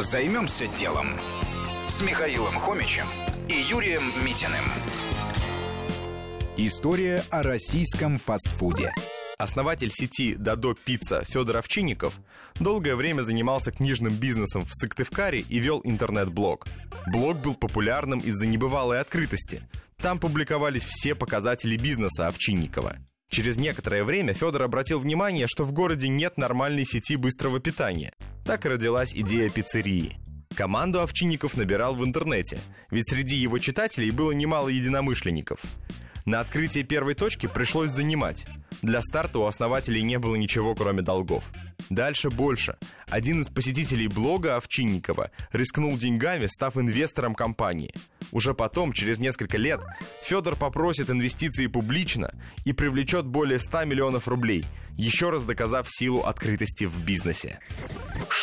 Займемся делом с Михаилом Хомичем и Юрием Митиным. История о российском фастфуде. Основатель сети «Дадо Пицца» Федор Овчинников долгое время занимался книжным бизнесом в Сыктывкаре и вел интернет-блог. Блог был популярным из-за небывалой открытости. Там публиковались все показатели бизнеса Овчинникова. Через некоторое время Федор обратил внимание, что в городе нет нормальной сети быстрого питания. Так родилась идея пиццерии. Команду Овчинников набирал в интернете, ведь среди его читателей было немало единомышленников. На открытие первой точки пришлось занимать. Для старта у основателей не было ничего, кроме долгов. Дальше больше. Один из посетителей блога Овчинникова рискнул деньгами, став инвестором компании. Уже потом, через несколько лет, Федор попросит инвестиции публично и привлечет более 100 миллионов рублей, еще раз доказав силу открытости в бизнесе.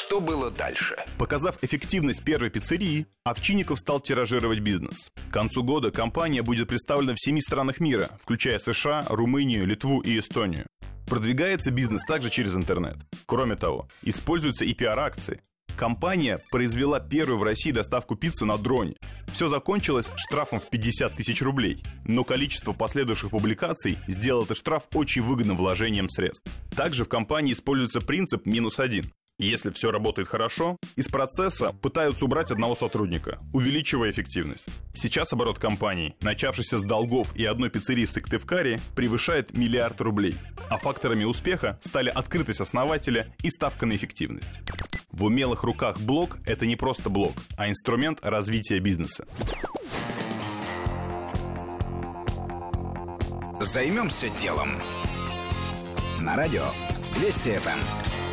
Что было дальше? Показав эффективность первой пиццерии, Овчинников стал тиражировать бизнес. К концу года компания будет представлена в семи странах мира, включая США, Румынию, Литву и Эстонию. Продвигается бизнес также через интернет. Кроме того, используются и пиар-акции. Компания произвела первую в России доставку пиццы на дроне. Все закончилось штрафом в 50 тысяч рублей, но количество последующих публикаций сделало этот штраф очень выгодным вложением средств. Также в компании используется принцип минус один. Если все работает хорошо, из процесса пытаются убрать одного сотрудника, увеличивая эффективность. Сейчас оборот компании, начавшийся с долгов и одной пиццерии в Сыктывкаре, превышает миллиард рублей. А факторами успеха стали открытость основателя и ставка на эффективность. В умелых руках блог – это не просто блог, а инструмент развития бизнеса. Займемся делом. На радио Вести ФМ.